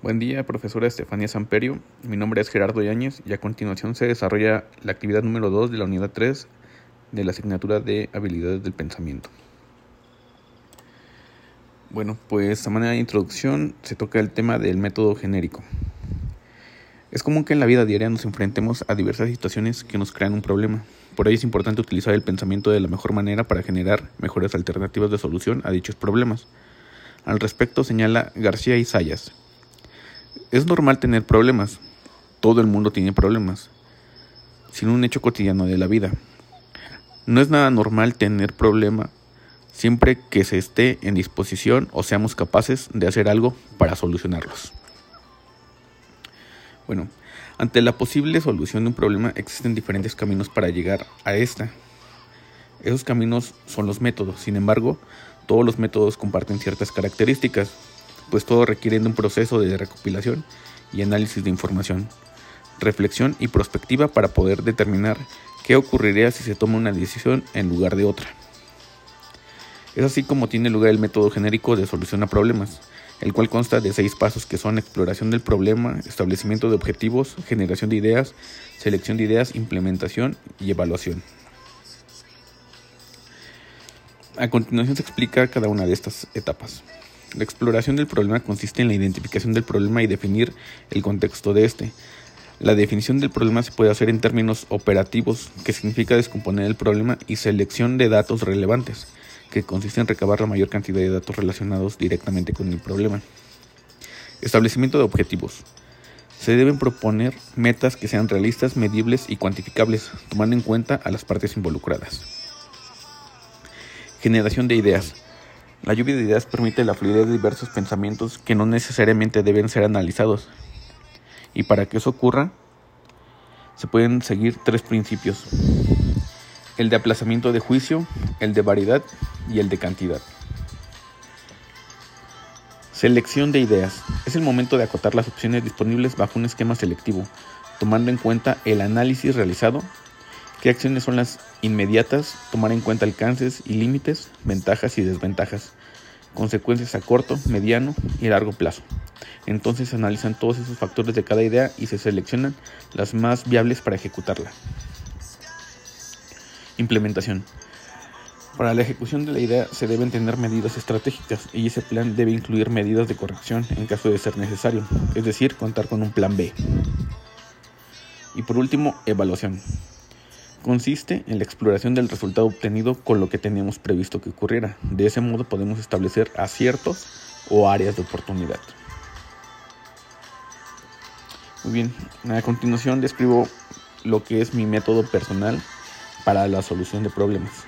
Buen día, profesora Estefanía Samperio. Mi nombre es Gerardo Yáñez y a continuación se desarrolla la actividad número 2 de la unidad 3 de la asignatura de habilidades del pensamiento. Bueno, pues a manera de introducción se toca el tema del método genérico. Es común que en la vida diaria nos enfrentemos a diversas situaciones que nos crean un problema. Por ello es importante utilizar el pensamiento de la mejor manera para generar mejores alternativas de solución a dichos problemas. Al respecto señala García y Sayas, es normal tener problemas. Todo el mundo tiene problemas. Sin un hecho cotidiano de la vida. No es nada normal tener problema siempre que se esté en disposición o seamos capaces de hacer algo para solucionarlos. Bueno, ante la posible solución de un problema existen diferentes caminos para llegar a esta. Esos caminos son los métodos, sin embargo, todos los métodos comparten ciertas características pues todo requiere de un proceso de recopilación y análisis de información, reflexión y prospectiva para poder determinar qué ocurriría si se toma una decisión en lugar de otra. Es así como tiene lugar el método genérico de solución a problemas, el cual consta de seis pasos que son exploración del problema, establecimiento de objetivos, generación de ideas, selección de ideas, implementación y evaluación. A continuación se explica cada una de estas etapas. La exploración del problema consiste en la identificación del problema y definir el contexto de este. La definición del problema se puede hacer en términos operativos, que significa descomponer el problema, y selección de datos relevantes, que consiste en recabar la mayor cantidad de datos relacionados directamente con el problema. Establecimiento de objetivos. Se deben proponer metas que sean realistas, medibles y cuantificables, tomando en cuenta a las partes involucradas. Generación de ideas. La lluvia de ideas permite la fluidez de diversos pensamientos que no necesariamente deben ser analizados. Y para que eso ocurra, se pueden seguir tres principios. El de aplazamiento de juicio, el de variedad y el de cantidad. Selección de ideas. Es el momento de acotar las opciones disponibles bajo un esquema selectivo, tomando en cuenta el análisis realizado ¿Qué acciones son las inmediatas? Tomar en cuenta alcances y límites, ventajas y desventajas, consecuencias a corto, mediano y largo plazo. Entonces se analizan todos esos factores de cada idea y se seleccionan las más viables para ejecutarla. Implementación. Para la ejecución de la idea se deben tener medidas estratégicas y ese plan debe incluir medidas de corrección en caso de ser necesario, es decir, contar con un plan B. Y por último, evaluación consiste en la exploración del resultado obtenido con lo que teníamos previsto que ocurriera. De ese modo podemos establecer aciertos o áreas de oportunidad. Muy bien, a continuación describo lo que es mi método personal para la solución de problemas.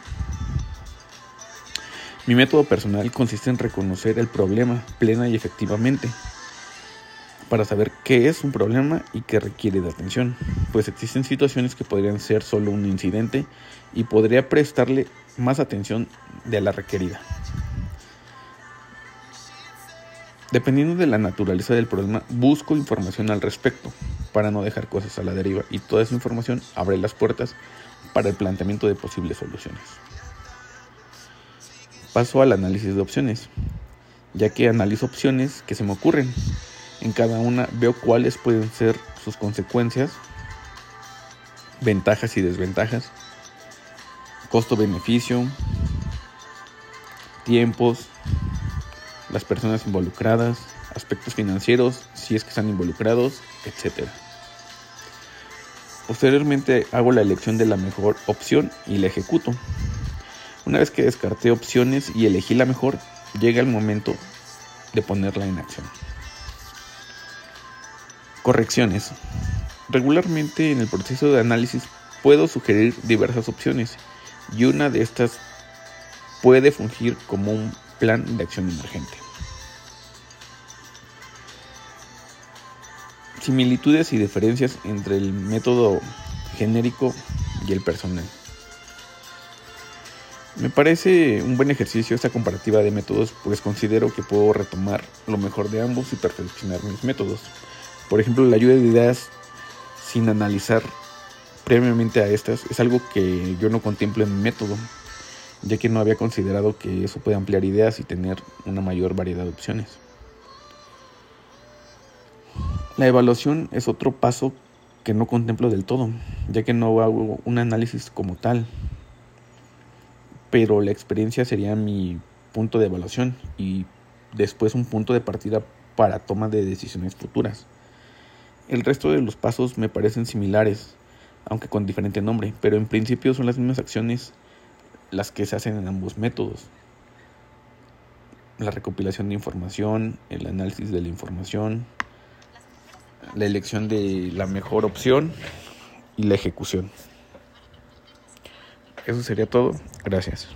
Mi método personal consiste en reconocer el problema plena y efectivamente para saber qué es un problema y qué requiere de atención, pues existen situaciones que podrían ser solo un incidente y podría prestarle más atención de la requerida. Dependiendo de la naturaleza del problema, busco información al respecto para no dejar cosas a la deriva y toda esa información abre las puertas para el planteamiento de posibles soluciones. Paso al análisis de opciones, ya que analizo opciones que se me ocurren en cada una veo cuáles pueden ser sus consecuencias, ventajas y desventajas, costo-beneficio, tiempos, las personas involucradas, aspectos financieros, si es que están involucrados, etc. Posteriormente hago la elección de la mejor opción y la ejecuto. Una vez que descarté opciones y elegí la mejor, llega el momento de ponerla en acción. Correcciones. Regularmente en el proceso de análisis puedo sugerir diversas opciones y una de estas puede fungir como un plan de acción emergente. Similitudes y diferencias entre el método genérico y el personal. Me parece un buen ejercicio esta comparativa de métodos, pues considero que puedo retomar lo mejor de ambos y perfeccionar mis métodos. Por ejemplo, la ayuda de ideas sin analizar previamente a estas es algo que yo no contemplo en mi método, ya que no había considerado que eso puede ampliar ideas y tener una mayor variedad de opciones. La evaluación es otro paso que no contemplo del todo, ya que no hago un análisis como tal, pero la experiencia sería mi punto de evaluación y después un punto de partida para toma de decisiones futuras. El resto de los pasos me parecen similares, aunque con diferente nombre, pero en principio son las mismas acciones las que se hacen en ambos métodos. La recopilación de información, el análisis de la información, la elección de la mejor opción y la ejecución. Eso sería todo. Gracias.